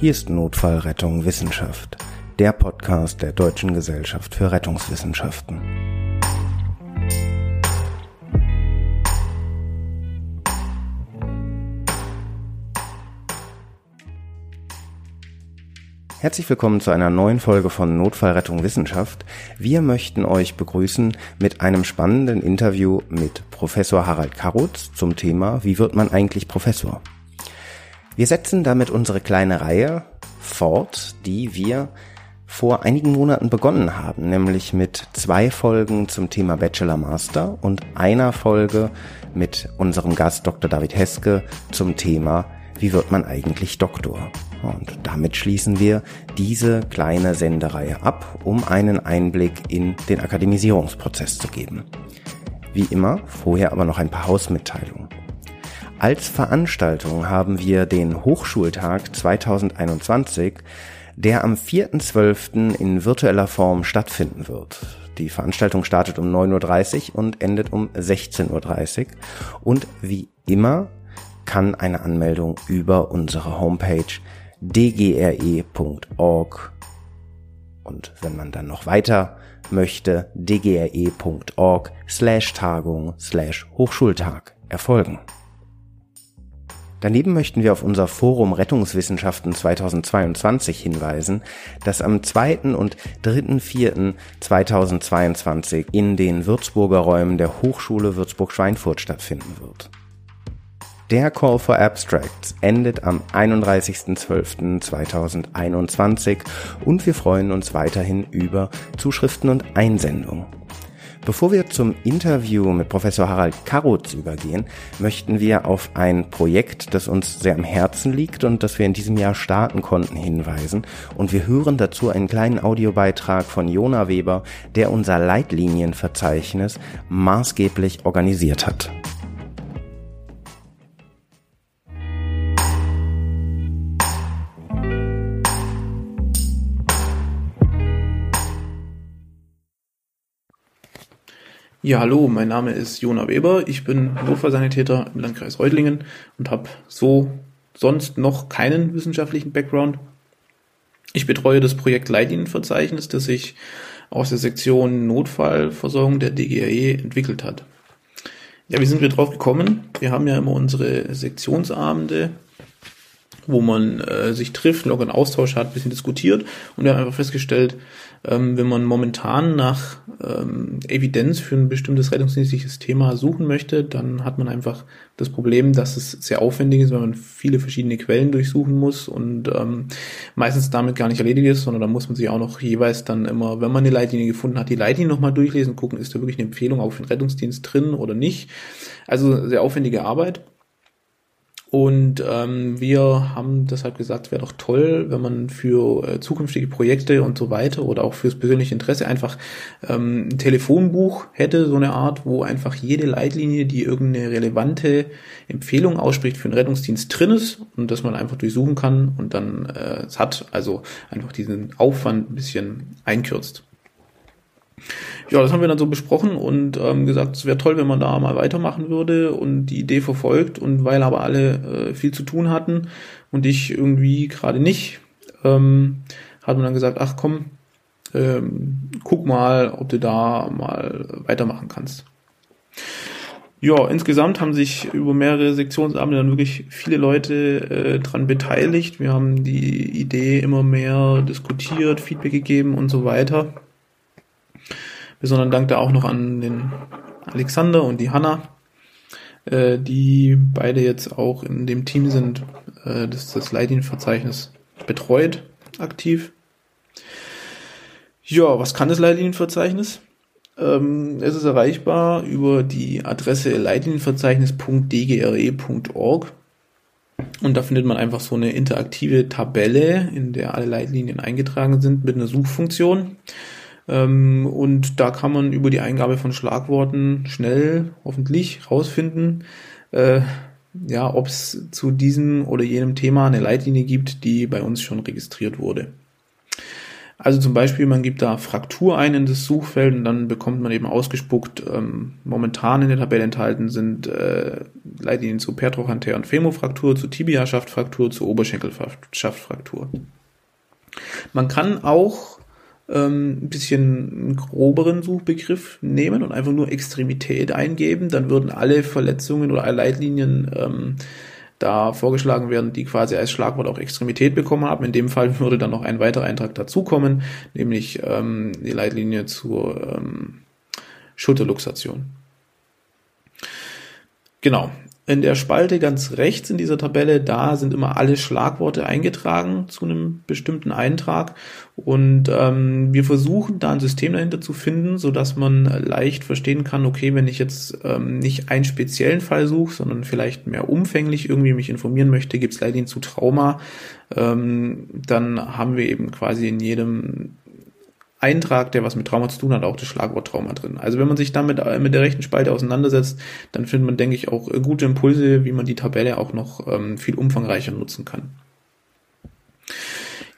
Hier ist Notfallrettung Wissenschaft, der Podcast der Deutschen Gesellschaft für Rettungswissenschaften. Herzlich willkommen zu einer neuen Folge von Notfallrettung Wissenschaft. Wir möchten euch begrüßen mit einem spannenden Interview mit Professor Harald Karutz zum Thema Wie wird man eigentlich Professor? Wir setzen damit unsere kleine Reihe fort, die wir vor einigen Monaten begonnen haben, nämlich mit zwei Folgen zum Thema Bachelor Master und einer Folge mit unserem Gast Dr. David Heske zum Thema Wie wird man eigentlich Doktor? Und damit schließen wir diese kleine Sendereihe ab, um einen Einblick in den Akademisierungsprozess zu geben. Wie immer, vorher aber noch ein paar Hausmitteilungen. Als Veranstaltung haben wir den Hochschultag 2021, der am 4.12. in virtueller Form stattfinden wird. Die Veranstaltung startet um 9.30 Uhr und endet um 16.30 Uhr. Und wie immer kann eine Anmeldung über unsere Homepage dgre.org und wenn man dann noch weiter möchte, dgre.org slash Tagung slash Hochschultag erfolgen. Daneben möchten wir auf unser Forum Rettungswissenschaften 2022 hinweisen, das am 2. und 3.4.2022 in den Würzburger Räumen der Hochschule Würzburg-Schweinfurt stattfinden wird. Der Call for Abstracts endet am 31.12.2021 und wir freuen uns weiterhin über Zuschriften und Einsendungen. Bevor wir zum Interview mit Professor Harald Karutz übergehen, möchten wir auf ein Projekt, das uns sehr am Herzen liegt und das wir in diesem Jahr starten konnten, hinweisen. Und wir hören dazu einen kleinen Audiobeitrag von Jona Weber, der unser Leitlinienverzeichnis maßgeblich organisiert hat. Ja, hallo, mein Name ist Jona Weber. Ich bin Notfallsanitäter im Landkreis Reutlingen und habe so sonst noch keinen wissenschaftlichen Background. Ich betreue das Projekt Leitlinienverzeichnis, das sich aus der Sektion Notfallversorgung der DGRE entwickelt hat. Ja, wie sind wir drauf gekommen? Wir haben ja immer unsere Sektionsabende, wo man äh, sich trifft, lockeren Austausch hat, bisschen diskutiert und wir haben einfach festgestellt, ähm, wenn man momentan nach ähm, Evidenz für ein bestimmtes rettungsdienstliches Thema suchen möchte, dann hat man einfach das Problem, dass es sehr aufwendig ist, weil man viele verschiedene Quellen durchsuchen muss und ähm, meistens damit gar nicht erledigt ist, sondern da muss man sich auch noch jeweils dann immer, wenn man eine Leitlinie gefunden hat, die Leitlinie nochmal durchlesen, gucken, ist da wirklich eine Empfehlung auch für den Rettungsdienst drin oder nicht. Also sehr aufwendige Arbeit. Und ähm, wir haben deshalb gesagt, es wäre doch toll, wenn man für äh, zukünftige Projekte und so weiter oder auch fürs persönliche Interesse einfach ähm, ein Telefonbuch hätte, so eine Art, wo einfach jede Leitlinie, die irgendeine relevante Empfehlung ausspricht für einen Rettungsdienst drin ist und dass man einfach durchsuchen kann und dann äh, es hat, also einfach diesen Aufwand ein bisschen einkürzt. Ja, das haben wir dann so besprochen und ähm, gesagt, es wäre toll, wenn man da mal weitermachen würde und die Idee verfolgt. Und weil aber alle äh, viel zu tun hatten und ich irgendwie gerade nicht, ähm, hat man dann gesagt, ach komm, ähm, guck mal, ob du da mal weitermachen kannst. Ja, insgesamt haben sich über mehrere Sektionsabende dann wirklich viele Leute äh, dran beteiligt. Wir haben die Idee immer mehr diskutiert, Feedback gegeben und so weiter. Besonderen Dank da auch noch an den Alexander und die Hanna, äh, die beide jetzt auch in dem Team sind, äh, das das Leitlinienverzeichnis betreut, aktiv. Ja, was kann das Leitlinienverzeichnis? Ähm, es ist erreichbar über die Adresse leitlinienverzeichnis.dgre.org und da findet man einfach so eine interaktive Tabelle, in der alle Leitlinien eingetragen sind mit einer Suchfunktion. Ähm, und da kann man über die Eingabe von Schlagworten schnell, hoffentlich, rausfinden, äh, ja, ob es zu diesem oder jenem Thema eine Leitlinie gibt, die bei uns schon registriert wurde. Also zum Beispiel, man gibt da Fraktur ein in das Suchfeld und dann bekommt man eben ausgespuckt, ähm, momentan in der Tabelle enthalten sind äh, Leitlinien zu Pertrochanter- und Femofraktur, zu Tibia-Schaftfraktur, zu Oberschenkelschaftfraktur. Man kann auch ähm, ein bisschen groberen Suchbegriff nehmen und einfach nur Extremität eingeben, dann würden alle Verletzungen oder Leitlinien ähm, da vorgeschlagen werden, die quasi als Schlagwort auch Extremität bekommen haben. In dem Fall würde dann noch ein weiterer Eintrag dazukommen, nämlich ähm, die Leitlinie zur ähm, Schulterluxation. Genau. In der Spalte ganz rechts in dieser Tabelle, da sind immer alle Schlagworte eingetragen zu einem bestimmten Eintrag. Und ähm, wir versuchen da ein System dahinter zu finden, so dass man leicht verstehen kann, okay, wenn ich jetzt ähm, nicht einen speziellen Fall suche, sondern vielleicht mehr umfänglich irgendwie mich informieren möchte, gibt es Leitlinien zu Trauma, ähm, dann haben wir eben quasi in jedem Eintrag, der was mit Trauma zu tun hat, auch das Schlagwort Trauma drin. Also wenn man sich damit äh, mit der rechten Spalte auseinandersetzt, dann findet man, denke ich, auch äh, gute Impulse, wie man die Tabelle auch noch ähm, viel umfangreicher nutzen kann.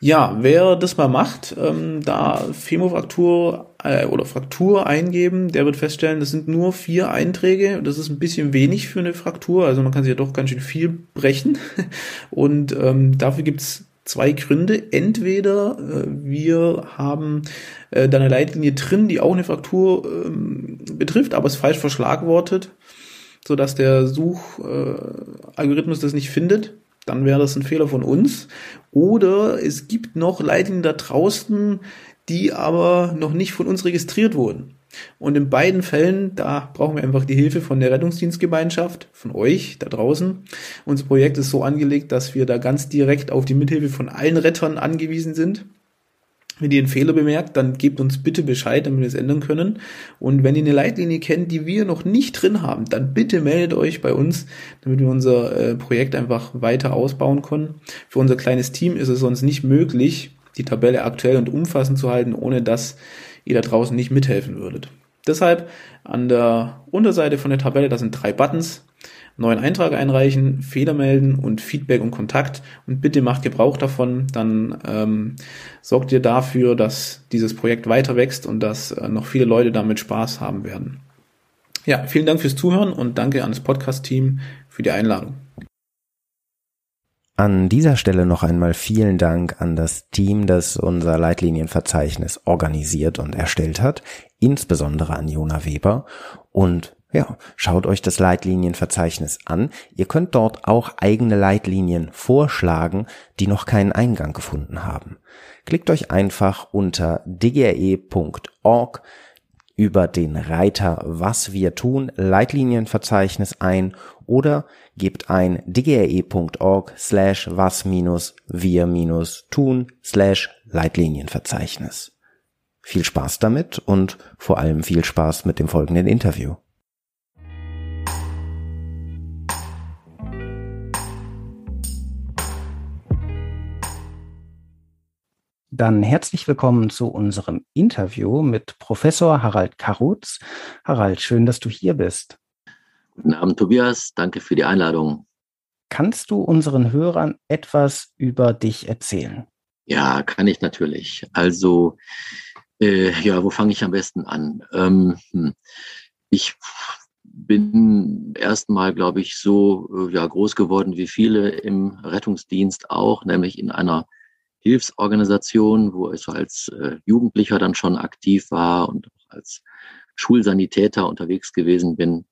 Ja, wer das mal macht, ähm, da Femofraktur äh, oder Fraktur eingeben, der wird feststellen, das sind nur vier Einträge. Das ist ein bisschen wenig für eine Fraktur, also man kann sich ja doch ganz schön viel brechen. Und ähm, dafür gibt's zwei Gründe. Entweder äh, wir haben äh, da eine Leitlinie drin, die auch eine Fraktur ähm, betrifft, aber es falsch verschlagwortet, so dass der Suchalgorithmus äh, das nicht findet. Dann wäre das ein Fehler von uns. Oder es gibt noch Leitlinien da draußen, die aber noch nicht von uns registriert wurden. Und in beiden Fällen, da brauchen wir einfach die Hilfe von der Rettungsdienstgemeinschaft, von euch da draußen. Unser Projekt ist so angelegt, dass wir da ganz direkt auf die Mithilfe von allen Rettern angewiesen sind. Wenn ihr einen Fehler bemerkt, dann gebt uns bitte Bescheid, damit wir es ändern können. Und wenn ihr eine Leitlinie kennt, die wir noch nicht drin haben, dann bitte meldet euch bei uns, damit wir unser äh, Projekt einfach weiter ausbauen können. Für unser kleines Team ist es sonst nicht möglich, die Tabelle aktuell und umfassend zu halten, ohne dass ihr da draußen nicht mithelfen würdet. Deshalb an der Unterseite von der Tabelle, da sind drei Buttons. Neuen Eintrag einreichen, Fehler melden und Feedback und Kontakt. Und bitte macht Gebrauch davon, dann ähm, sorgt ihr dafür, dass dieses Projekt weiter wächst und dass äh, noch viele Leute damit Spaß haben werden. Ja, vielen Dank fürs Zuhören und danke an das Podcast-Team für die Einladung. An dieser Stelle noch einmal vielen Dank an das Team, das unser Leitlinienverzeichnis organisiert und erstellt hat, insbesondere an Jona Weber und ja, schaut euch das Leitlinienverzeichnis an. Ihr könnt dort auch eigene Leitlinien vorschlagen, die noch keinen Eingang gefunden haben. Klickt euch einfach unter dgre.org über den Reiter Was wir tun Leitlinienverzeichnis ein oder gebt ein dgre.org slash was minus wir minus tun slash Leitlinienverzeichnis. Viel Spaß damit und vor allem viel Spaß mit dem folgenden Interview. Dann herzlich willkommen zu unserem Interview mit Professor Harald Karutz. Harald, schön, dass du hier bist. Guten Abend, Tobias. Danke für die Einladung. Kannst du unseren Hörern etwas über dich erzählen? Ja, kann ich natürlich. Also, äh, ja, wo fange ich am besten an? Ähm, hm. ich bin erstmal, glaube ich, so äh, ja, groß geworden wie viele im Rettungsdienst auch, nämlich in einer Hilfsorganisation, wo ich so als äh, Jugendlicher dann schon aktiv war und auch als Schulsanitäter unterwegs gewesen bin.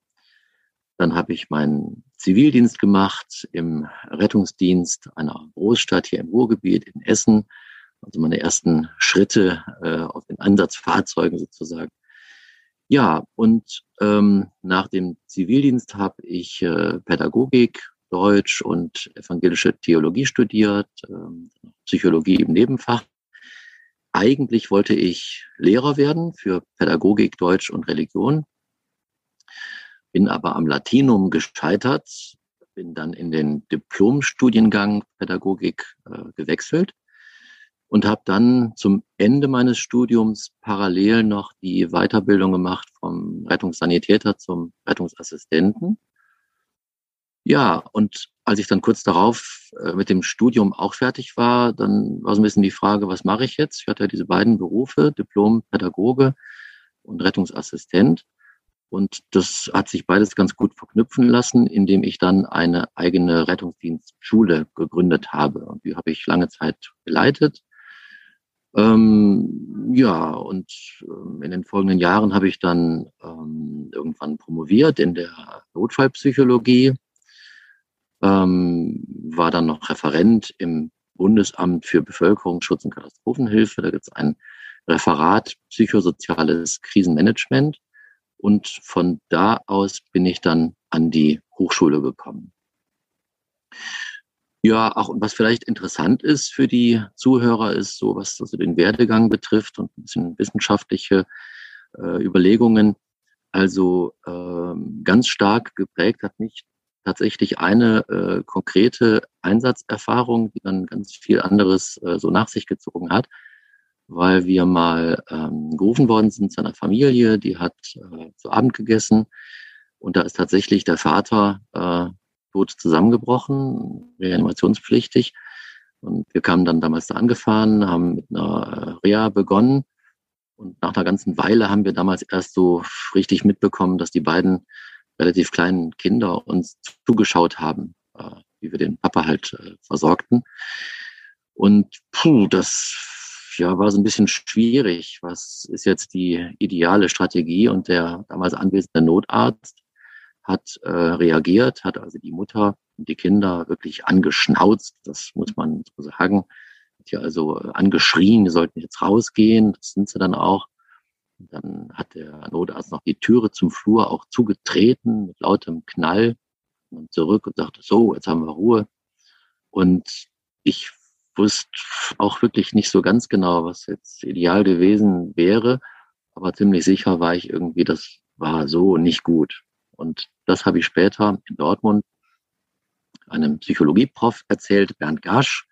Dann habe ich meinen Zivildienst gemacht im Rettungsdienst einer Großstadt hier im Ruhrgebiet in Essen. Also meine ersten Schritte äh, auf den Ansatzfahrzeugen sozusagen. Ja, und ähm, nach dem Zivildienst habe ich äh, Pädagogik Deutsch und evangelische Theologie studiert, ähm, Psychologie im Nebenfach. Eigentlich wollte ich Lehrer werden für Pädagogik, Deutsch und Religion, bin aber am Latinum gescheitert, bin dann in den Diplomstudiengang Pädagogik äh, gewechselt und habe dann zum Ende meines Studiums parallel noch die Weiterbildung gemacht vom Rettungssanitäter zum Rettungsassistenten Ja, und als ich dann kurz darauf äh, mit dem Studium auch fertig war, dann war so ein bisschen die Frage, was mache ich jetzt? Ich hatte ja diese beiden Berufe, Diplom-Pädagoge und Rettungsassistent. Und das hat sich beides ganz gut verknüpfen lassen, indem ich dann eine eigene Rettungsdienstschule gegründet habe. Und die habe ich lange Zeit geleitet. Ähm, ja, und ähm, in den folgenden Jahren habe ich dann ähm, irgendwann promoviert in der Notfallpsychologie ähm, war dann noch Referent im Bundesamt für Bevölkerungsschutz und Katastrophenhilfe. Da gibt es ein Referat psychosoziales Krisenmanagement. Und von da aus bin ich dann an die Hochschule gekommen. Ja, auch was vielleicht interessant ist für die Zuhörer, ist so, was also den Werdegang betrifft und ein bisschen wissenschaftliche äh, Überlegungen. Also äh, ganz stark geprägt hat mich tatsächlich eine äh, konkrete Einsatzerfahrung, die dann ganz viel anderes äh, so nach sich gezogen hat, weil wir mal ähm, gerufen worden sind zu einer Familie, die hat äh, zu Abend gegessen und da ist tatsächlich der Vater äh, tot zusammengebrochen, reanimationspflichtig. Und wir kamen dann damals da angefahren, haben mit einer äh, Reha begonnen. Und nach einer ganzen Weile haben wir damals erst so richtig mitbekommen, dass die beiden relativ kleinen Kinder uns zugeschaut haben, äh, wie wir den Papa halt äh, versorgten. Und puh, das ja, war so ein bisschen schwierig. Was ist jetzt die ideale Strategie? Und der damals anwesende Notarzt hat äh, reagiert, hat also die Mutter und die Kinder wirklich angeschnauzt, das muss man so sagen. Hat ja also angeschrien, die sollten jetzt rausgehen, das sind sie dann auch. Dann hat der Notarzt noch die Türe zum Flur auch zugetreten mit lautem Knall und zurück und sagte, so, jetzt haben wir Ruhe. Und ich wusste auch wirklich nicht so ganz genau, was jetzt ideal gewesen wäre, aber ziemlich sicher war ich irgendwie, das war so nicht gut. Und das habe ich später in Dortmund einem Psychologieprof erzählt, Bernd Gasch,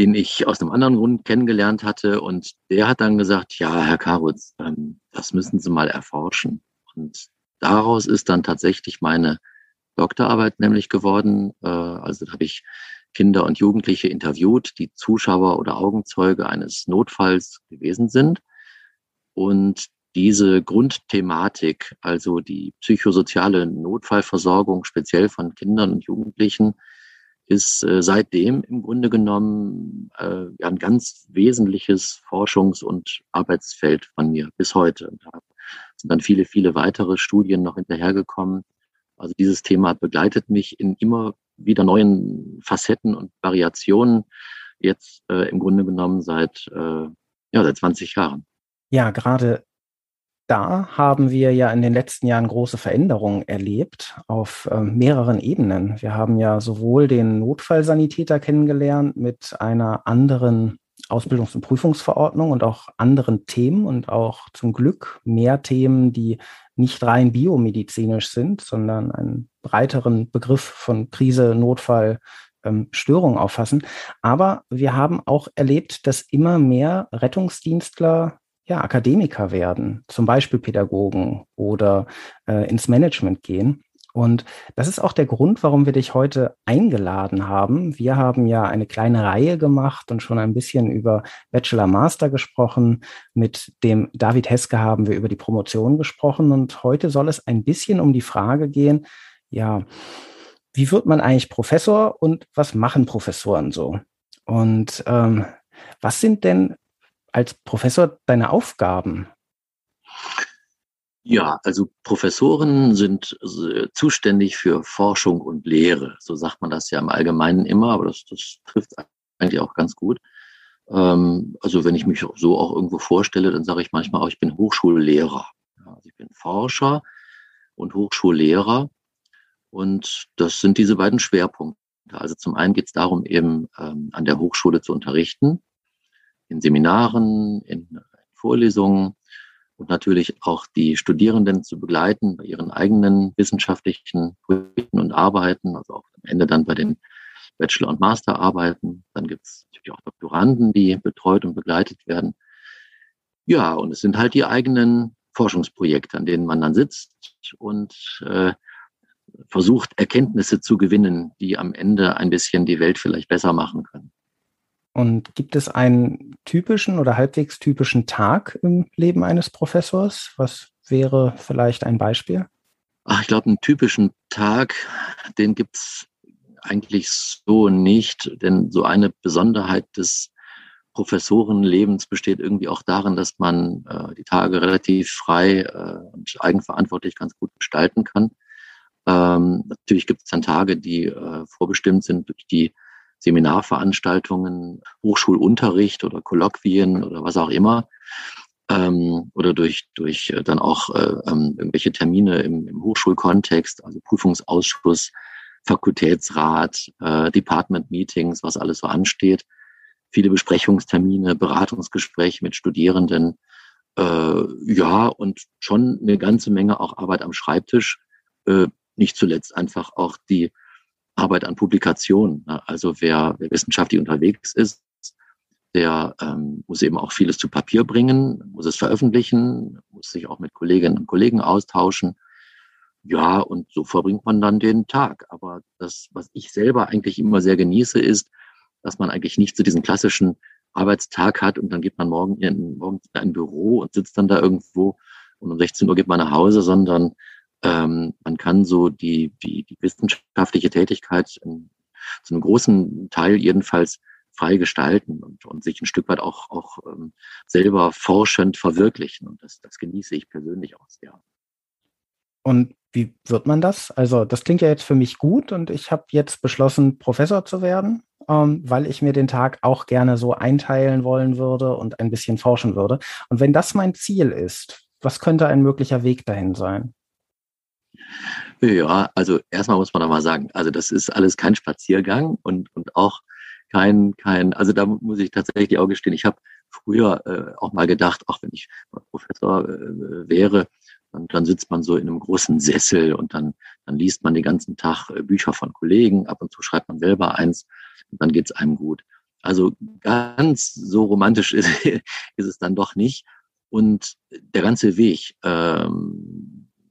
den ich aus einem anderen Grund kennengelernt hatte. Und der hat dann gesagt, ja, Herr Karutz, ähm, das müssen Sie mal erforschen. Und daraus ist dann tatsächlich meine Doktorarbeit nämlich geworden. Äh, also da habe ich Kinder und Jugendliche interviewt, die Zuschauer oder Augenzeuge eines Notfalls gewesen sind. Und diese Grundthematik, also die psychosoziale Notfallversorgung speziell von Kindern und Jugendlichen, ist äh, seitdem im Grunde genommen äh, ein ganz wesentliches Forschungs- und Arbeitsfeld von mir bis heute. Und da sind dann viele, viele weitere Studien noch hinterhergekommen. Also dieses Thema begleitet mich in immer wieder neuen Facetten und Variationen jetzt äh, im Grunde genommen seit, äh, ja, seit 20 Jahren. Ja, gerade da haben wir ja in den letzten Jahren große Veränderungen erlebt auf äh, mehreren Ebenen. Wir haben ja sowohl den Notfallsanitäter kennengelernt mit einer anderen Ausbildungs- und Prüfungsverordnung und auch anderen Themen und auch zum Glück mehr Themen, die nicht rein biomedizinisch sind, sondern einen breiteren Begriff von Krise, Notfall, ähm, Störung auffassen. Aber wir haben auch erlebt, dass immer mehr Rettungsdienstler ja, Akademiker werden, zum Beispiel Pädagogen oder äh, ins Management gehen. Und das ist auch der Grund, warum wir dich heute eingeladen haben. Wir haben ja eine kleine Reihe gemacht und schon ein bisschen über Bachelor Master gesprochen. Mit dem David Heske haben wir über die Promotion gesprochen und heute soll es ein bisschen um die Frage gehen, ja, wie wird man eigentlich Professor und was machen Professoren so? Und ähm, was sind denn als Professor deine Aufgaben? Ja, also Professoren sind äh, zuständig für Forschung und Lehre. So sagt man das ja im Allgemeinen immer, aber das, das trifft eigentlich auch ganz gut. Ähm, also wenn ich mich so auch irgendwo vorstelle, dann sage ich manchmal auch, ich bin Hochschullehrer. Also ich bin Forscher und Hochschullehrer. Und das sind diese beiden Schwerpunkte. Also zum einen geht es darum, eben ähm, an der Hochschule zu unterrichten in Seminaren, in Vorlesungen und natürlich auch die Studierenden zu begleiten bei ihren eigenen wissenschaftlichen Projekten und Arbeiten, also auch am Ende dann bei den Bachelor- und Masterarbeiten. Dann gibt es natürlich auch Doktoranden, die betreut und begleitet werden. Ja, und es sind halt die eigenen Forschungsprojekte, an denen man dann sitzt und äh, versucht, Erkenntnisse zu gewinnen, die am Ende ein bisschen die Welt vielleicht besser machen können. Und gibt es einen typischen oder halbwegs typischen Tag im Leben eines Professors? Was wäre vielleicht ein Beispiel? Ach, ich glaube, einen typischen Tag, den gibt es eigentlich so nicht, denn so eine Besonderheit des Professorenlebens besteht irgendwie auch darin, dass man äh, die Tage relativ frei äh, und eigenverantwortlich ganz gut gestalten kann. Ähm, natürlich gibt es dann Tage, die äh, vorbestimmt sind durch die Seminarveranstaltungen, Hochschulunterricht oder Kolloquien oder was auch immer. Ähm, oder durch, durch äh, dann auch äh, ähm, irgendwelche Termine im, im Hochschulkontext, also Prüfungsausschuss, Fakultätsrat, äh, Department Meetings, was alles so ansteht. Viele Besprechungstermine, Beratungsgespräche mit Studierenden. Äh, ja, und schon eine ganze Menge auch Arbeit am Schreibtisch. Äh, nicht zuletzt einfach auch die Arbeit an Publikationen. Ne? Also wer, wer wissenschaftlich unterwegs ist, der ähm, muss eben auch vieles zu Papier bringen, muss es veröffentlichen, muss sich auch mit Kolleginnen und Kollegen austauschen. Ja, und so verbringt man dann den Tag. Aber das, was ich selber eigentlich immer sehr genieße, ist, dass man eigentlich nicht zu so diesen klassischen Arbeitstag hat und dann geht man morgen in, morgen in ein Büro und sitzt dann da irgendwo und um 16 Uhr geht man nach Hause, sondern ähm, man kann so die, die, die wissenschaftliche Tätigkeit in, zu einem großen Teil jedenfalls frei gestalten und, und sich ein Stück weit auch, auch ähm, selber forschend verwirklichen. Und das, das genieße ich persönlich auch sehr. Und wie wird man das? Also das klingt ja jetzt für mich gut und ich habe jetzt beschlossen, Professor zu werden, ähm, weil ich mir den Tag auch gerne so einteilen wollen würde und ein bisschen forschen würde. Und wenn das mein Ziel ist, was könnte ein möglicher Weg dahin sein? Ja, also erstmal muss man da mal sagen, also das ist alles kein Spaziergang und, und auch kein, kein, also da muss ich tatsächlich die Augen stehen. Ich habe früher äh, auch mal gedacht, auch wenn ich Professor äh, wäre, dann, dann sitzt man so in einem großen Sessel und dann, dann liest man den ganzen Tag äh, Bücher von Kollegen, ab und zu schreibt man selber eins und dann geht's einem gut. Also ganz so romantisch ist, ist es dann doch nicht. Und der ganze Weg, ähm,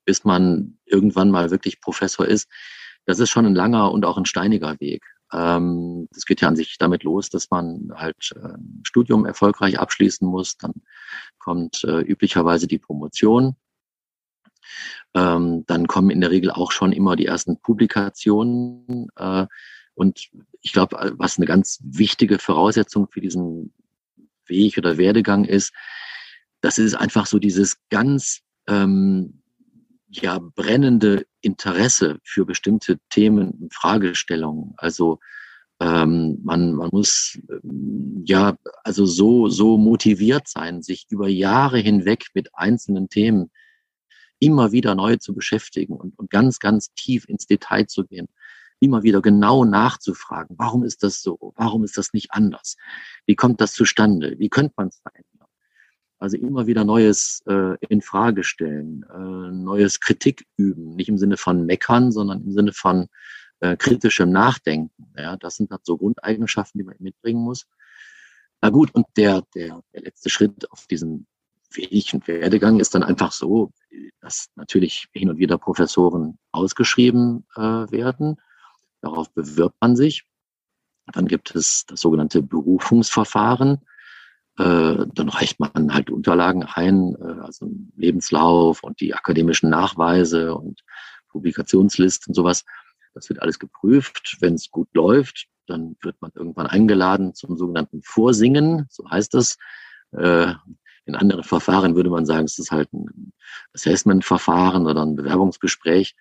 bis man irgendwann mal wirklich Professor ist, das ist schon ein langer und auch ein steiniger Weg. Ähm, das geht ja an sich damit los, dass man halt äh, ein Studium erfolgreich abschließen muss. Dann kommt äh, üblicherweise die Promotion. Ähm, dann kommen in der Regel auch schon immer die ersten Publikationen. Äh, und ich glaube, was eine ganz wichtige Voraussetzung für diesen Weg oder Werdegang ist, das ist einfach so dieses ganz ähm, ja brennende Interesse für bestimmte Themen und Fragestellungen. Also ähm, man, man muss ähm, ja also so, so motiviert sein, sich über Jahre hinweg mit einzelnen Themen immer wieder neu zu beschäftigen und, und ganz, ganz tief ins Detail zu gehen. Immer wieder genau nachzufragen, warum ist das so? Warum ist das nicht anders? Wie kommt das zustande? Wie könnte man es verändern? Also immer wieder Neues äh, in Frage stellen, äh, neues Kritik üben, nicht im Sinne von meckern, sondern im Sinne von äh, kritischem Nachdenken. Ja, das sind halt so Grundeigenschaften, die man mitbringen muss. Na gut, und der, der, der letzte Schritt auf diesem Weg und Werdegang ist dann einfach so, dass natürlich hin und wieder Professoren ausgeschrieben äh, werden. Darauf bewirbt man sich. Dann gibt es das sogenannte Berufungsverfahren. Äh, dann reicht man halt Unterlagen ein, äh, also einen Lebenslauf und die akademischen Nachweise und Publikationslisten und sowas. Das wird alles geprüft. Wenn es gut läuft, dann wird man irgendwann eingeladen zum sogenannten Vorsingen, so heißt das. Äh, in anderen Verfahren würde man sagen, es ist halt ein Assessment-Verfahren oder ein Bewerbungsgespräch.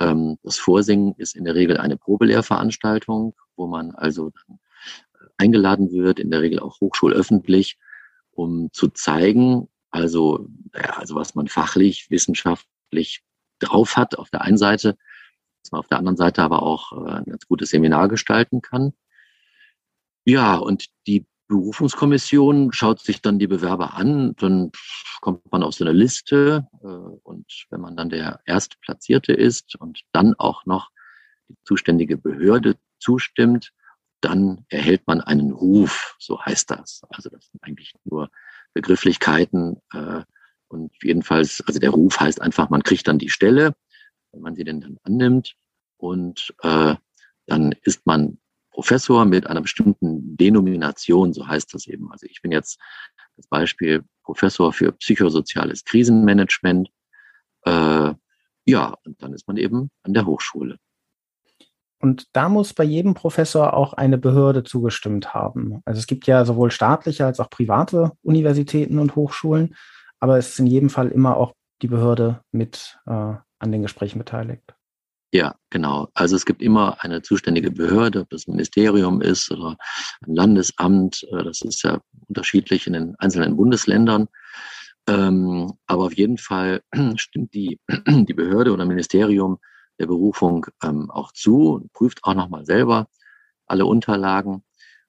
Ähm, das Vorsingen ist in der Regel eine Probelehrveranstaltung, wo man also eingeladen wird, in der Regel auch hochschulöffentlich, um zu zeigen, also, ja, also was man fachlich, wissenschaftlich drauf hat auf der einen Seite, dass man auf der anderen Seite aber auch äh, ein ganz gutes Seminar gestalten kann. Ja, und die Berufungskommission schaut sich dann die Bewerber an, dann kommt man auf so eine Liste äh, und wenn man dann der Erstplatzierte ist und dann auch noch die zuständige Behörde zustimmt, dann erhält man einen Ruf, so heißt das. Also das sind eigentlich nur Begrifflichkeiten. Äh, und jedenfalls, also der Ruf heißt einfach, man kriegt dann die Stelle. wenn man sie denn dann annimmt. Und äh, dann ist man Professor mit einer bestimmten Denomination, so heißt das eben. Also ich bin jetzt das Beispiel Professor für psychosoziales Krisenmanagement. Äh, ja, und dann ist man eben an der Hochschule. Und da muss bei jedem Professor auch eine Behörde zugestimmt haben. Also es gibt ja sowohl staatliche als auch private Universitäten und Hochschulen, aber es ist in jedem Fall immer auch die Behörde mit äh, an den Gesprächen beteiligt. Ja, genau. Also es gibt immer eine zuständige Behörde, ob das ein Ministerium ist oder ein Landesamt. Äh, das ist ja unterschiedlich in den einzelnen Bundesländern. Ähm, aber auf jeden Fall stimmt die, die Behörde oder Ministerium der Berufung ähm, auch zu und prüft auch nochmal selber alle Unterlagen.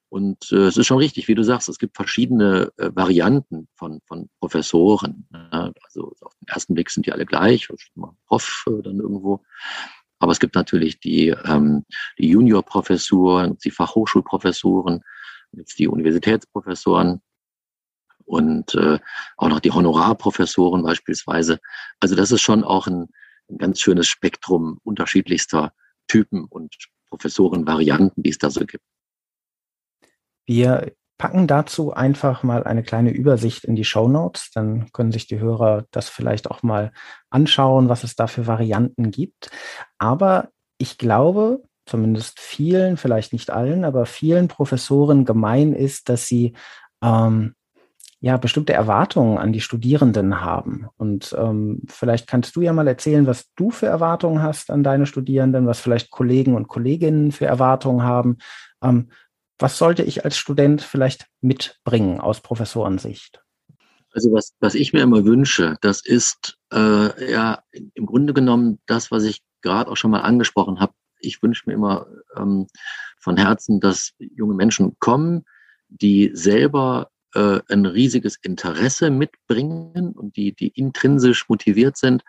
Und äh, es ist schon richtig, wie du sagst, es gibt verschiedene äh, Varianten von, von Professoren. Ne? Also auf den ersten Blick sind die alle gleich, Prof äh, dann irgendwo. Aber es gibt natürlich die, ähm, die Juniorprofessuren, die Fachhochschulprofessuren, jetzt die Universitätsprofessoren und äh, auch noch die Honorarprofessoren beispielsweise. Also das ist schon auch ein, ein ganz schönes Spektrum unterschiedlichster Typen und Professorenvarianten, die es da so gibt. Wir packen dazu einfach mal eine kleine Übersicht in die Show Notes. Dann können sich die Hörer das vielleicht auch mal anschauen, was es da für Varianten gibt. Aber ich glaube, zumindest vielen, vielleicht nicht allen, aber vielen Professoren gemein ist, dass sie ähm, ja bestimmte Erwartungen an die Studierenden haben. Und ähm, vielleicht kannst du ja mal erzählen, was du für Erwartungen hast an deine Studierenden, was vielleicht Kollegen und Kolleginnen für Erwartungen haben. Ähm, was sollte ich als Student vielleicht mitbringen aus Professorensicht? Also was, was ich mir immer wünsche, das ist äh, ja im Grunde genommen das, was ich gerade auch schon mal angesprochen habe. Ich wünsche mir immer ähm, von Herzen, dass junge Menschen kommen, die selber äh, ein riesiges Interesse mitbringen und die, die intrinsisch motiviert sind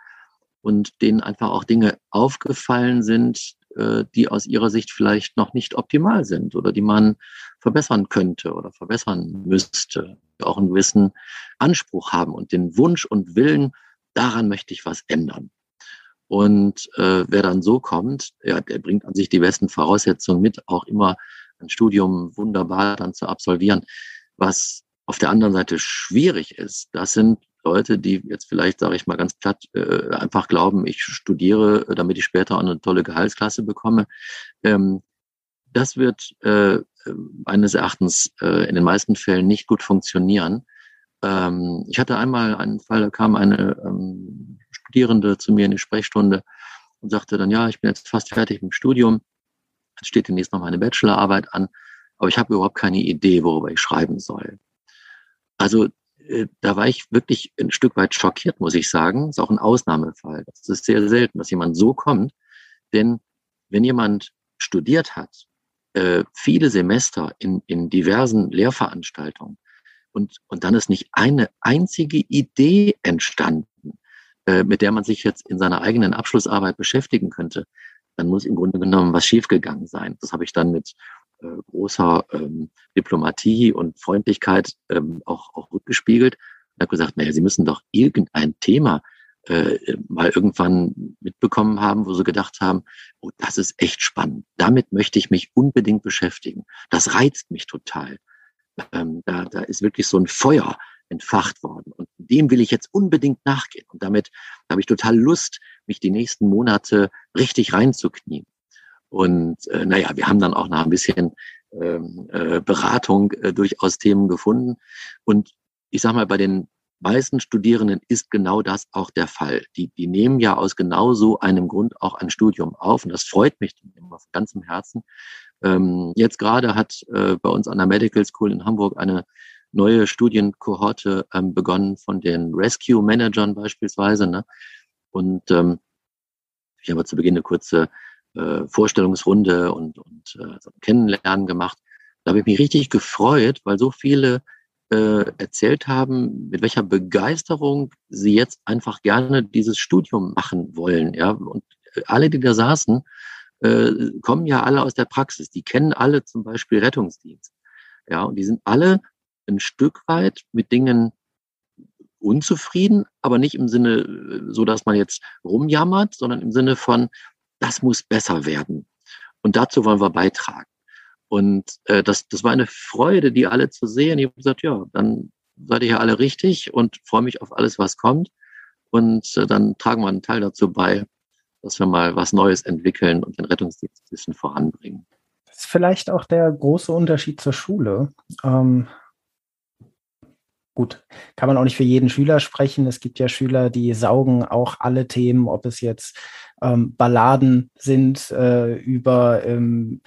und denen einfach auch Dinge aufgefallen sind, äh, die aus ihrer Sicht vielleicht noch nicht optimal sind oder die man verbessern könnte oder verbessern müsste, auch einen gewissen Anspruch haben und den Wunsch und Willen, daran möchte ich was ändern. Und äh, wer dann so kommt, ja, der bringt an sich die besten Voraussetzungen mit, auch immer ein Studium wunderbar dann zu absolvieren. Was auf der anderen Seite schwierig ist, das sind Leute, die jetzt vielleicht, sage ich mal ganz platt, äh, einfach glauben, ich studiere, damit ich später eine tolle Gehaltsklasse bekomme. Ähm, das wird äh, meines Erachtens äh, in den meisten Fällen nicht gut funktionieren. Ähm, ich hatte einmal einen Fall, da kam eine ähm, Studierende zu mir in die Sprechstunde und sagte dann, ja, ich bin jetzt fast fertig mit dem Studium. Jetzt steht demnächst noch meine Bachelorarbeit an, aber ich habe überhaupt keine Idee, worüber ich schreiben soll. Also äh, da war ich wirklich ein Stück weit schockiert, muss ich sagen. Ist auch ein Ausnahmefall. Das ist sehr selten, dass jemand so kommt. Denn wenn jemand studiert hat, äh, viele Semester in, in diversen Lehrveranstaltungen und, und dann ist nicht eine einzige Idee entstanden, äh, mit der man sich jetzt in seiner eigenen Abschlussarbeit beschäftigen könnte, dann muss im Grunde genommen was schiefgegangen sein. Das habe ich dann mit großer ähm, Diplomatie und Freundlichkeit ähm, auch, auch rückgespiegelt und habe gesagt, naja, Sie müssen doch irgendein Thema äh, mal irgendwann mitbekommen haben, wo sie gedacht haben, oh, das ist echt spannend. Damit möchte ich mich unbedingt beschäftigen. Das reizt mich total. Ähm, da, da ist wirklich so ein Feuer entfacht worden. Und dem will ich jetzt unbedingt nachgehen. Und damit habe ich total Lust, mich die nächsten Monate richtig reinzuknien. Und äh, naja, wir haben dann auch nach ein bisschen ähm, äh, Beratung äh, durchaus Themen gefunden. Und ich sag mal, bei den meisten Studierenden ist genau das auch der Fall. Die, die nehmen ja aus genau so einem Grund auch ein Studium auf. Und das freut mich immer von ganzem Herzen. Ähm, jetzt gerade hat äh, bei uns an der Medical School in Hamburg eine neue Studienkohorte ähm, begonnen von den Rescue Managern beispielsweise. Ne? Und ähm, ich habe zu Beginn eine kurze äh, Vorstellungsrunde und, und äh, so Kennenlernen gemacht. Da habe ich mich richtig gefreut, weil so viele äh, erzählt haben, mit welcher Begeisterung sie jetzt einfach gerne dieses Studium machen wollen. Ja, und alle, die da saßen, äh, kommen ja alle aus der Praxis. Die kennen alle zum Beispiel Rettungsdienst. Ja, und die sind alle ein Stück weit mit Dingen unzufrieden, aber nicht im Sinne, äh, so dass man jetzt rumjammert, sondern im Sinne von, das muss besser werden. Und dazu wollen wir beitragen. Und äh, das, das war eine Freude, die alle zu sehen. Ich habe gesagt, ja, dann seid ihr ja alle richtig und freue mich auf alles, was kommt. Und äh, dann tragen wir einen Teil dazu bei, dass wir mal was Neues entwickeln und den Rettungsdienst ein bisschen voranbringen. Das ist vielleicht auch der große Unterschied zur Schule. Ähm, gut, kann man auch nicht für jeden Schüler sprechen. Es gibt ja Schüler, die saugen auch alle Themen, ob es jetzt ähm, Balladen sind äh, über ähm,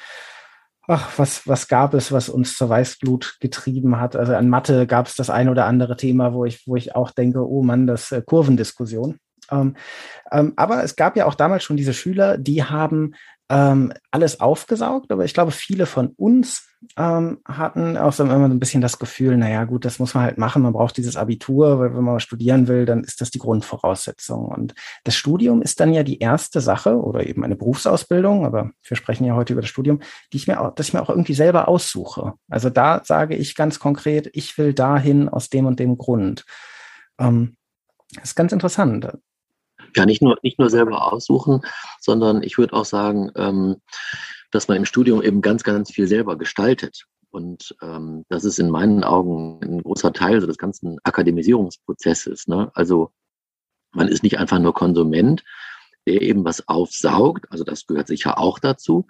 ach, was, was gab es, was uns zur Weißblut getrieben hat? Also an Mathe gab es das ein oder andere Thema, wo ich, wo ich auch denke, oh Mann, das äh, Kurvendiskussion. Ähm, ähm, aber es gab ja auch damals schon diese Schüler, die haben ähm, alles aufgesaugt, aber ich glaube, viele von uns ähm, hatten auch so immer so ein bisschen das Gefühl, naja, gut, das muss man halt machen, man braucht dieses Abitur, weil wenn man studieren will, dann ist das die Grundvoraussetzung. Und das Studium ist dann ja die erste Sache oder eben eine Berufsausbildung, aber wir sprechen ja heute über das Studium, die ich mir auch, das ich mir auch irgendwie selber aussuche. Also da sage ich ganz konkret, ich will dahin aus dem und dem Grund. Ähm, das ist ganz interessant ja nicht nur, nicht nur selber aussuchen, sondern ich würde auch sagen, ähm, dass man im Studium eben ganz, ganz viel selber gestaltet. Und ähm, das ist in meinen Augen ein großer Teil so des ganzen Akademisierungsprozesses. Ne? Also man ist nicht einfach nur Konsument, der eben was aufsaugt, also das gehört sicher auch dazu,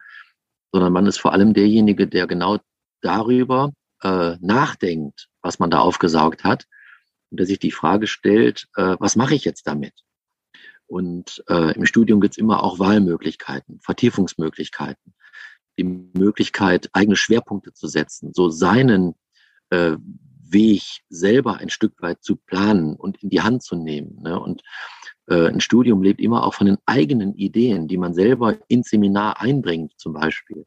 sondern man ist vor allem derjenige, der genau darüber äh, nachdenkt, was man da aufgesaugt hat und der sich die Frage stellt, äh, was mache ich jetzt damit? Und äh, im Studium gibt es immer auch Wahlmöglichkeiten, Vertiefungsmöglichkeiten, die Möglichkeit, eigene Schwerpunkte zu setzen, so seinen äh, Weg selber ein Stück weit zu planen und in die Hand zu nehmen. Ne? Und äh, ein Studium lebt immer auch von den eigenen Ideen, die man selber ins Seminar einbringt, zum Beispiel.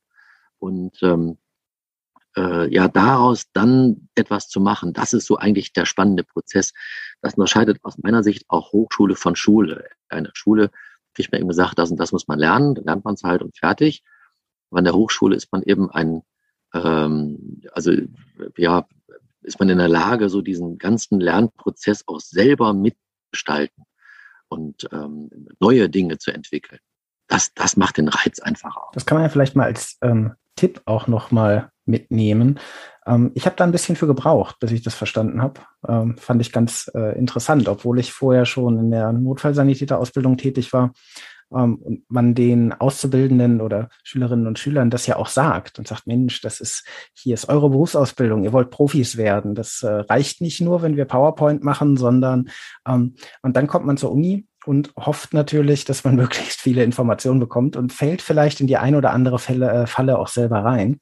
Und ähm, äh, ja, daraus dann etwas zu machen, das ist so eigentlich der spannende Prozess. Das unterscheidet aus meiner Sicht auch Hochschule von Schule. Eine Schule kriegt man eben gesagt, das und das muss man lernen, dann lernt man es halt und fertig. Aber an der Hochschule ist man eben ein, ähm, also ja, ist man in der Lage, so diesen ganzen Lernprozess auch selber mitgestalten und ähm, neue Dinge zu entwickeln. Das, das macht den Reiz einfach aus. Das kann man ja vielleicht mal als ähm, Tipp auch nochmal mitnehmen. Ähm, ich habe da ein bisschen für gebraucht, bis ich das verstanden habe. Ähm, fand ich ganz äh, interessant, obwohl ich vorher schon in der Notfallsanitäterausbildung tätig war ähm, und man den Auszubildenden oder Schülerinnen und Schülern das ja auch sagt und sagt, Mensch, das ist, hier ist eure Berufsausbildung, ihr wollt Profis werden. Das äh, reicht nicht nur, wenn wir PowerPoint machen, sondern ähm, und dann kommt man zur Uni und hofft natürlich, dass man möglichst viele Informationen bekommt und fällt vielleicht in die ein oder andere Fälle, äh, Falle auch selber rein.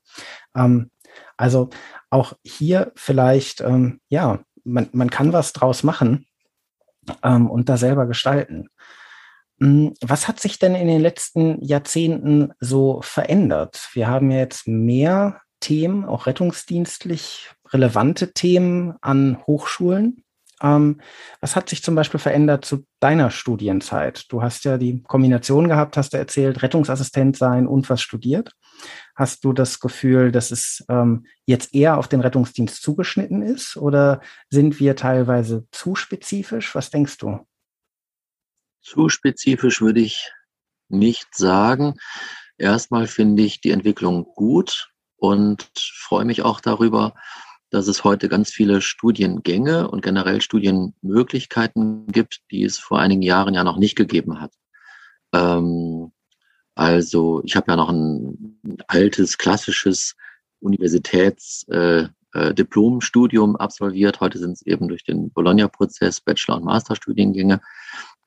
Ähm, also auch hier vielleicht, ähm, ja, man, man kann was draus machen ähm, und da selber gestalten. Hm, was hat sich denn in den letzten Jahrzehnten so verändert? Wir haben jetzt mehr Themen, auch rettungsdienstlich relevante Themen an Hochschulen. Ähm, was hat sich zum Beispiel verändert zu deiner Studienzeit? Du hast ja die Kombination gehabt, hast du erzählt, Rettungsassistent sein und was studiert. Hast du das Gefühl, dass es ähm, jetzt eher auf den Rettungsdienst zugeschnitten ist oder sind wir teilweise zu spezifisch? Was denkst du? Zu spezifisch würde ich nicht sagen. Erstmal finde ich die Entwicklung gut und freue mich auch darüber, dass es heute ganz viele Studiengänge und generell Studienmöglichkeiten gibt, die es vor einigen Jahren ja noch nicht gegeben hat. Ähm, also ich habe ja noch ein altes, klassisches Universitätsdiplomstudium äh, äh, absolviert. Heute sind es eben durch den Bologna-Prozess Bachelor- und Masterstudiengänge.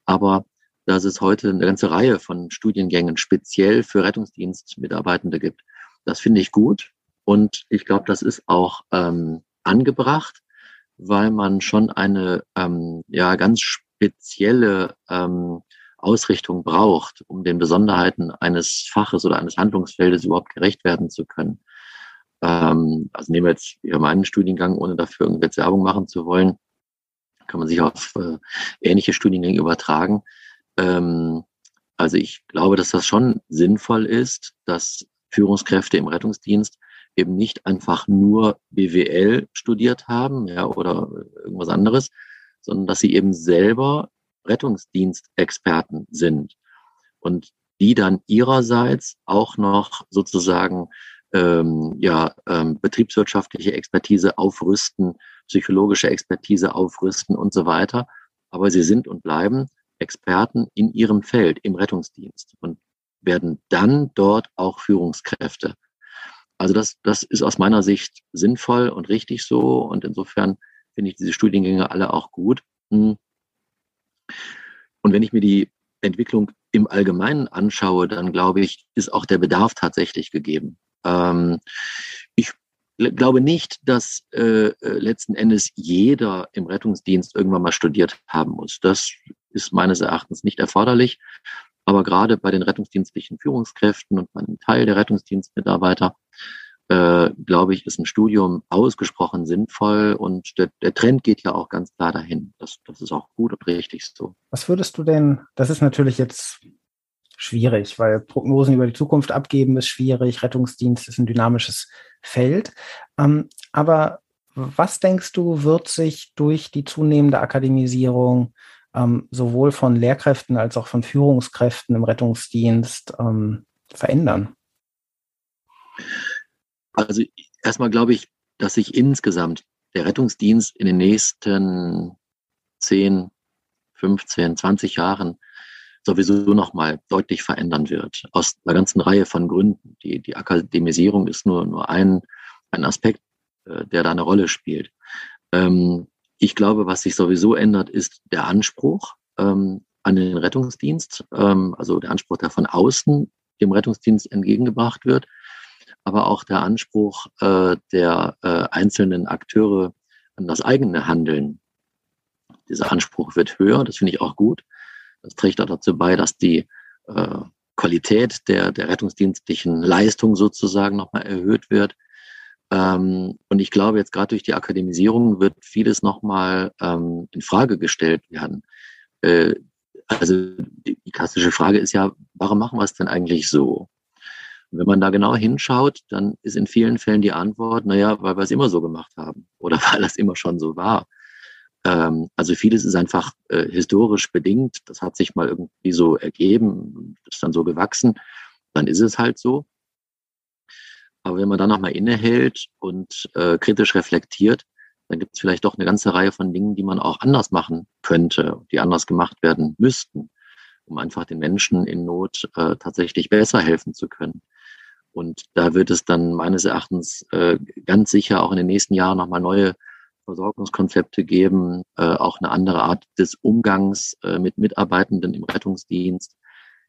Aber dass es heute eine ganze Reihe von Studiengängen speziell für Rettungsdienstmitarbeitende gibt, das finde ich gut. Und ich glaube, das ist auch ähm, angebracht, weil man schon eine ähm, ja ganz spezielle ähm, Ausrichtung braucht, um den Besonderheiten eines Faches oder eines Handlungsfeldes überhaupt gerecht werden zu können. Ähm, also nehmen wir jetzt hier meinen Studiengang, ohne dafür irgendwelche Werbung machen zu wollen, kann man sich auf äh, ähnliche Studiengänge übertragen. Ähm, also ich glaube, dass das schon sinnvoll ist, dass Führungskräfte im Rettungsdienst eben nicht einfach nur BWL studiert haben, ja, oder irgendwas anderes, sondern dass sie eben selber Rettungsdienstexperten sind und die dann ihrerseits auch noch sozusagen ähm, ja, ähm, betriebswirtschaftliche Expertise aufrüsten, psychologische Expertise aufrüsten und so weiter. Aber sie sind und bleiben Experten in ihrem Feld, im Rettungsdienst und werden dann dort auch Führungskräfte. Also das, das ist aus meiner Sicht sinnvoll und richtig so. Und insofern finde ich diese Studiengänge alle auch gut. Hm. Und wenn ich mir die Entwicklung im Allgemeinen anschaue, dann glaube ich, ist auch der Bedarf tatsächlich gegeben. Ähm, ich glaube nicht, dass äh, äh, letzten Endes jeder im Rettungsdienst irgendwann mal studiert haben muss. Das ist meines Erachtens nicht erforderlich. Aber gerade bei den rettungsdienstlichen Führungskräften und bei einem Teil der Rettungsdienstmitarbeiter, äh, glaube ich, ist ein Studium ausgesprochen sinnvoll und der, der Trend geht ja auch ganz klar dahin. Das, das ist auch gut und richtig so. Was würdest du denn, das ist natürlich jetzt schwierig, weil Prognosen über die Zukunft abgeben ist schwierig, Rettungsdienst ist ein dynamisches Feld. Ähm, aber was denkst du, wird sich durch die zunehmende Akademisierung ähm, sowohl von Lehrkräften als auch von Führungskräften im Rettungsdienst ähm, verändern? Also erstmal glaube ich, dass sich insgesamt der Rettungsdienst in den nächsten 10, 15, 20 Jahren sowieso nochmal deutlich verändern wird. Aus einer ganzen Reihe von Gründen. Die, die Akademisierung ist nur, nur ein, ein Aspekt, äh, der da eine Rolle spielt. Ähm, ich glaube, was sich sowieso ändert, ist der Anspruch ähm, an den Rettungsdienst, ähm, also der Anspruch, der von außen dem Rettungsdienst entgegengebracht wird, aber auch der Anspruch äh, der äh, einzelnen Akteure an das eigene Handeln. Dieser Anspruch wird höher, das finde ich auch gut. Das trägt auch dazu bei, dass die äh, Qualität der, der rettungsdienstlichen Leistung sozusagen nochmal erhöht wird. Ähm, und ich glaube, jetzt gerade durch die Akademisierung wird vieles nochmal ähm, in Frage gestellt werden. Äh, also die, die klassische Frage ist ja, warum machen wir es denn eigentlich so? Und wenn man da genau hinschaut, dann ist in vielen Fällen die Antwort, naja, weil wir es immer so gemacht haben oder weil das immer schon so war. Ähm, also vieles ist einfach äh, historisch bedingt. Das hat sich mal irgendwie so ergeben, ist dann so gewachsen. Dann ist es halt so. Aber wenn man dann nochmal innehält und äh, kritisch reflektiert, dann gibt es vielleicht doch eine ganze Reihe von Dingen, die man auch anders machen könnte, die anders gemacht werden müssten, um einfach den Menschen in Not äh, tatsächlich besser helfen zu können. Und da wird es dann meines Erachtens äh, ganz sicher auch in den nächsten Jahren nochmal neue Versorgungskonzepte geben, äh, auch eine andere Art des Umgangs äh, mit Mitarbeitenden im Rettungsdienst.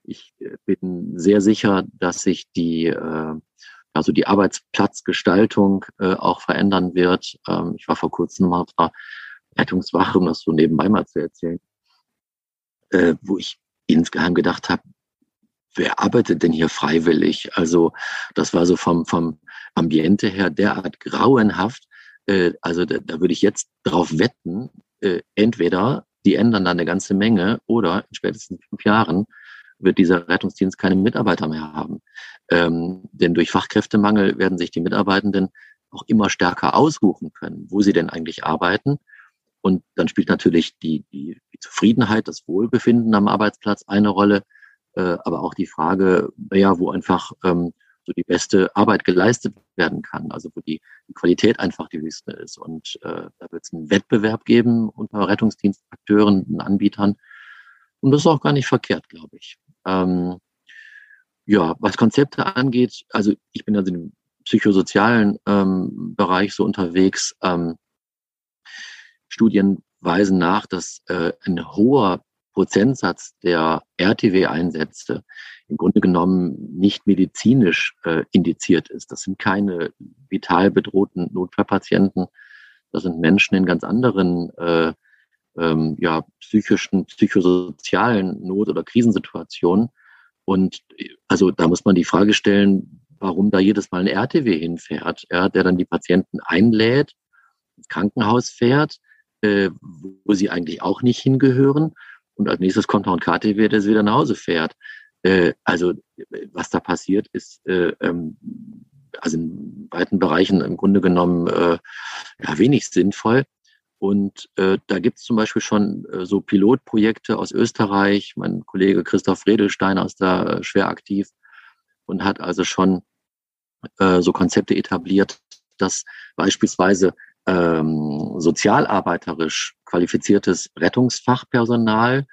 Ich äh, bin sehr sicher, dass sich die, äh, also die Arbeitsplatzgestaltung äh, auch verändern wird. Ähm, ich war vor kurzem mal auf einer Rettungswache, um das so nebenbei mal zu erzählen, äh, wo ich insgeheim gedacht habe, wer arbeitet denn hier freiwillig? Also das war so vom, vom Ambiente her derart grauenhaft, äh, also da, da würde ich jetzt drauf wetten, äh, entweder die ändern da eine ganze Menge oder in spätestens fünf Jahren wird dieser Rettungsdienst keine Mitarbeiter mehr haben. Ähm, denn durch Fachkräftemangel werden sich die Mitarbeitenden auch immer stärker ausrufen können, wo sie denn eigentlich arbeiten. Und dann spielt natürlich die, die, die Zufriedenheit, das Wohlbefinden am Arbeitsplatz eine Rolle, äh, aber auch die Frage, ja, wo einfach ähm, so die beste Arbeit geleistet werden kann, also wo die, die Qualität einfach die höchste ist. Und äh, da wird es einen Wettbewerb geben unter Rettungsdienstakteuren Anbietern. Und das ist auch gar nicht verkehrt, glaube ich. Ähm, ja, was Konzepte angeht, also ich bin also im psychosozialen ähm, Bereich so unterwegs. Ähm, Studien weisen nach, dass äh, ein hoher Prozentsatz der RTW-Einsätze im Grunde genommen nicht medizinisch äh, indiziert ist. Das sind keine vital bedrohten Notfallpatienten. Das sind Menschen in ganz anderen äh, ähm, ja, psychischen, psychosozialen Not- oder Krisensituationen. Und also da muss man die Frage stellen, warum da jedes Mal ein RTW hinfährt, ja, der dann die Patienten einlädt, ins Krankenhaus fährt, äh, wo sie eigentlich auch nicht hingehören und als nächstes kommt noch ein KTW, der wieder nach Hause fährt. Äh, also was da passiert, ist äh, ähm, also in weiten Bereichen im Grunde genommen äh, ja, wenig sinnvoll. Und äh, da gibt es zum Beispiel schon äh, so Pilotprojekte aus Österreich. Mein Kollege Christoph Redelsteiner ist da äh, schwer aktiv und hat also schon äh, so Konzepte etabliert, dass beispielsweise ähm, sozialarbeiterisch qualifiziertes Rettungsfachpersonal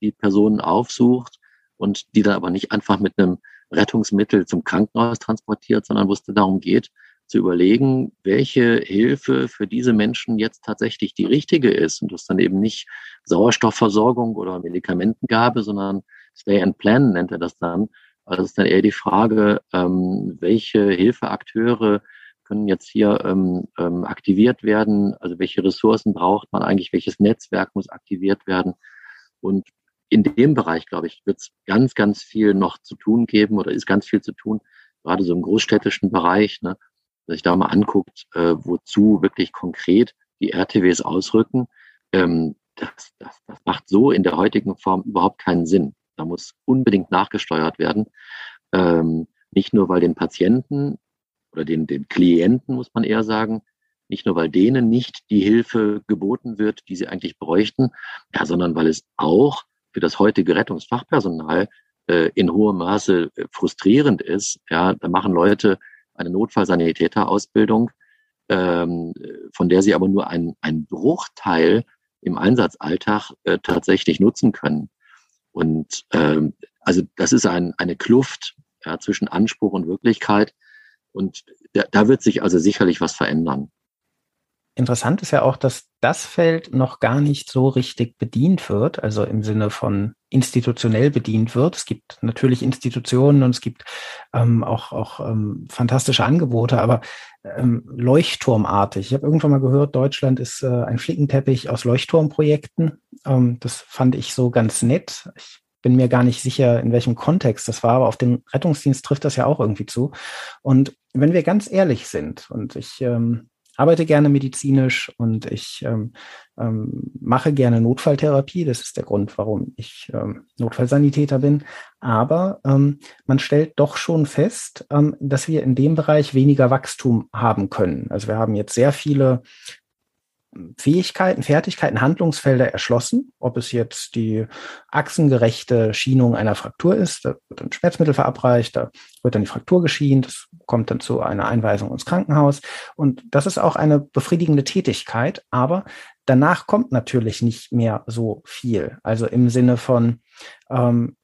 die Personen aufsucht und die dann aber nicht einfach mit einem Rettungsmittel zum Krankenhaus transportiert, sondern wo es darum geht, zu überlegen, welche Hilfe für diese Menschen jetzt tatsächlich die richtige ist und das dann eben nicht Sauerstoffversorgung oder Medikamentengabe, sondern Stay and Plan nennt er das dann. Also es ist dann eher die Frage, ähm, welche Hilfeakteure können jetzt hier ähm, ähm, aktiviert werden, also welche Ressourcen braucht man eigentlich, welches Netzwerk muss aktiviert werden. Und in dem Bereich, glaube ich, wird es ganz, ganz viel noch zu tun geben oder ist ganz viel zu tun, gerade so im großstädtischen Bereich. Ne? Sich da mal anguckt, äh, wozu wirklich konkret die RTWs ausrücken, ähm, das, das, das macht so in der heutigen Form überhaupt keinen Sinn. Da muss unbedingt nachgesteuert werden. Ähm, nicht nur, weil den Patienten oder den, den Klienten, muss man eher sagen, nicht nur, weil denen nicht die Hilfe geboten wird, die sie eigentlich bräuchten, ja, sondern weil es auch für das heutige Rettungsfachpersonal äh, in hohem Maße äh, frustrierend ist. Ja, da machen Leute eine Notfallsanitäterausbildung, ähm, von der sie aber nur einen, Bruchteil im Einsatzalltag äh, tatsächlich nutzen können. Und ähm, also das ist ein, eine Kluft ja, zwischen Anspruch und Wirklichkeit. Und da, da wird sich also sicherlich was verändern. Interessant ist ja auch, dass das Feld noch gar nicht so richtig bedient wird, also im Sinne von institutionell bedient wird. Es gibt natürlich Institutionen und es gibt ähm, auch, auch ähm, fantastische Angebote, aber ähm, leuchtturmartig. Ich habe irgendwann mal gehört, Deutschland ist äh, ein Flickenteppich aus Leuchtturmprojekten. Ähm, das fand ich so ganz nett. Ich bin mir gar nicht sicher, in welchem Kontext das war, aber auf den Rettungsdienst trifft das ja auch irgendwie zu. Und wenn wir ganz ehrlich sind, und ich ähm, arbeite gerne medizinisch und ich ähm, ähm, mache gerne Notfalltherapie. Das ist der Grund, warum ich ähm, Notfallsanitäter bin. Aber ähm, man stellt doch schon fest, ähm, dass wir in dem Bereich weniger Wachstum haben können. Also wir haben jetzt sehr viele Fähigkeiten, Fertigkeiten, Handlungsfelder erschlossen. Ob es jetzt die achsengerechte Schienung einer Fraktur ist, da wird ein Schmerzmittel verabreicht, da wird dann die Fraktur geschient, das kommt dann zu einer Einweisung ins Krankenhaus. Und das ist auch eine befriedigende Tätigkeit, aber danach kommt natürlich nicht mehr so viel. Also im Sinne von, ähm,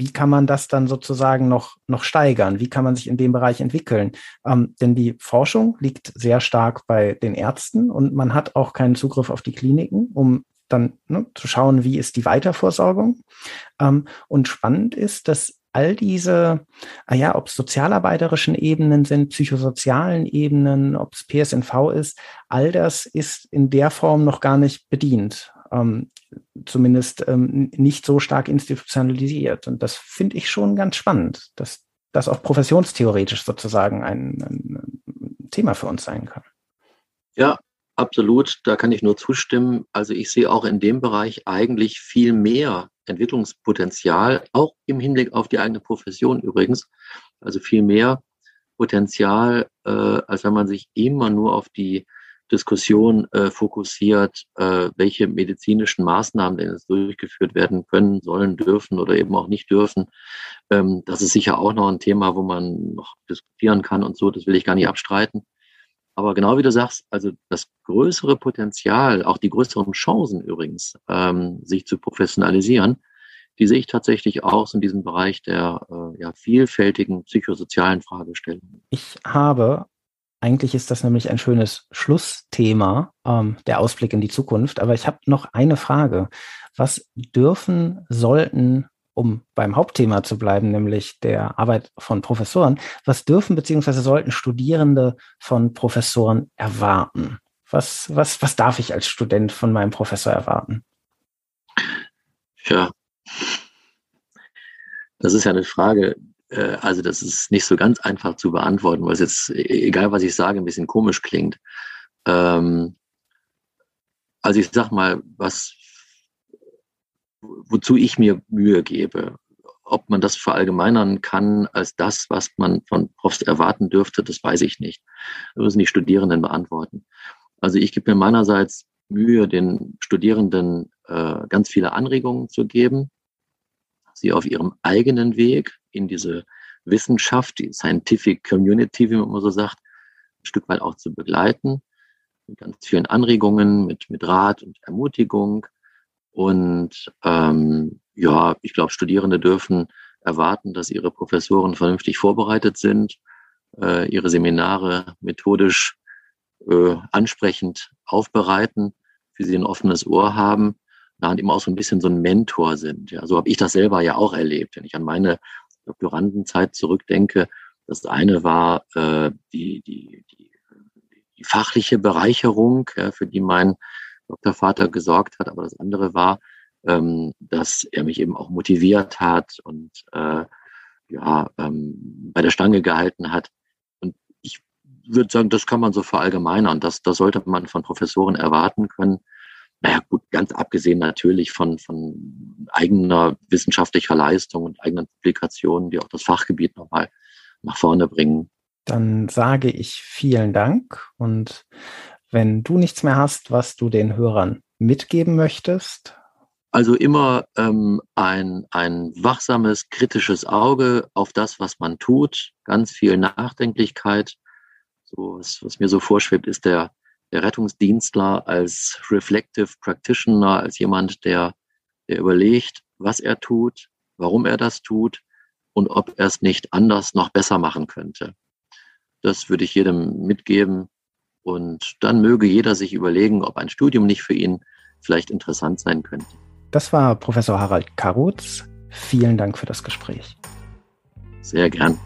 wie kann man das dann sozusagen noch, noch steigern? Wie kann man sich in dem Bereich entwickeln? Ähm, denn die Forschung liegt sehr stark bei den Ärzten und man hat auch keinen Zugriff auf die Kliniken, um dann ne, zu schauen, wie ist die Weiterversorgung. Ähm, und spannend ist, dass all diese, ah ja, ob es sozialarbeiterischen Ebenen sind, psychosozialen Ebenen, ob es PSNV ist, all das ist in der Form noch gar nicht bedient. Ähm, zumindest ähm, nicht so stark institutionalisiert. Und das finde ich schon ganz spannend, dass das auch professionstheoretisch sozusagen ein, ein Thema für uns sein kann. Ja, absolut. Da kann ich nur zustimmen. Also ich sehe auch in dem Bereich eigentlich viel mehr Entwicklungspotenzial, auch im Hinblick auf die eigene Profession übrigens. Also viel mehr Potenzial, äh, als wenn man sich immer nur auf die Diskussion äh, fokussiert, äh, welche medizinischen Maßnahmen denn jetzt durchgeführt werden können, sollen, dürfen oder eben auch nicht dürfen. Ähm, das ist sicher auch noch ein Thema, wo man noch diskutieren kann und so, das will ich gar nicht abstreiten. Aber genau wie du sagst, also das größere Potenzial, auch die größeren Chancen übrigens, ähm, sich zu professionalisieren, die sehe ich tatsächlich auch in diesem Bereich der äh, ja, vielfältigen psychosozialen Fragestellungen. Ich habe eigentlich ist das nämlich ein schönes Schlussthema, ähm, der Ausblick in die Zukunft. Aber ich habe noch eine Frage. Was dürfen, sollten, um beim Hauptthema zu bleiben, nämlich der Arbeit von Professoren, was dürfen bzw. sollten Studierende von Professoren erwarten? Was, was, was darf ich als Student von meinem Professor erwarten? Ja, das ist ja eine Frage, also das ist nicht so ganz einfach zu beantworten, weil es jetzt, e-, egal was ich sage, ein bisschen komisch klingt. Ähm, also ich sag mal, was, wozu ich mir Mühe gebe. Ob man das verallgemeinern kann als das, was man von Profs erwarten dürfte, das weiß ich nicht. Das müssen die Studierenden beantworten. Also ich gebe mir meinerseits Mühe, den Studierenden äh, ganz viele Anregungen zu geben, sie auf ihrem eigenen Weg in diese Wissenschaft, die Scientific Community, wie man immer so sagt, ein Stück weit auch zu begleiten, mit ganz vielen Anregungen, mit, mit Rat und Ermutigung. Und ähm, ja, ich glaube, Studierende dürfen erwarten, dass ihre Professoren vernünftig vorbereitet sind, äh, ihre Seminare methodisch äh, ansprechend aufbereiten, für sie ein offenes Ohr haben, da eben auch so ein bisschen so ein Mentor sind. Ja, so habe ich das selber ja auch erlebt, wenn ich an meine Doktorandenzeit zurückdenke. Das eine war äh, die, die, die, die fachliche Bereicherung, ja, für die mein Doktorvater gesorgt hat, aber das andere war, ähm, dass er mich eben auch motiviert hat und äh, ja, ähm, bei der Stange gehalten hat. Und ich würde sagen, das kann man so verallgemeinern. Das, das sollte man von Professoren erwarten können. Naja, gut, ganz abgesehen natürlich von, von eigener wissenschaftlicher Leistung und eigenen Publikationen, die auch das Fachgebiet nochmal nach vorne bringen. Dann sage ich vielen Dank und wenn du nichts mehr hast, was du den Hörern mitgeben möchtest. Also immer ähm, ein, ein wachsames, kritisches Auge auf das, was man tut, ganz viel Nachdenklichkeit. So, was, was mir so vorschwebt, ist der der Rettungsdienstler als Reflective Practitioner, als jemand, der, der überlegt, was er tut, warum er das tut und ob er es nicht anders noch besser machen könnte. Das würde ich jedem mitgeben. Und dann möge jeder sich überlegen, ob ein Studium nicht für ihn vielleicht interessant sein könnte. Das war Professor Harald Karutz. Vielen Dank für das Gespräch. Sehr gern.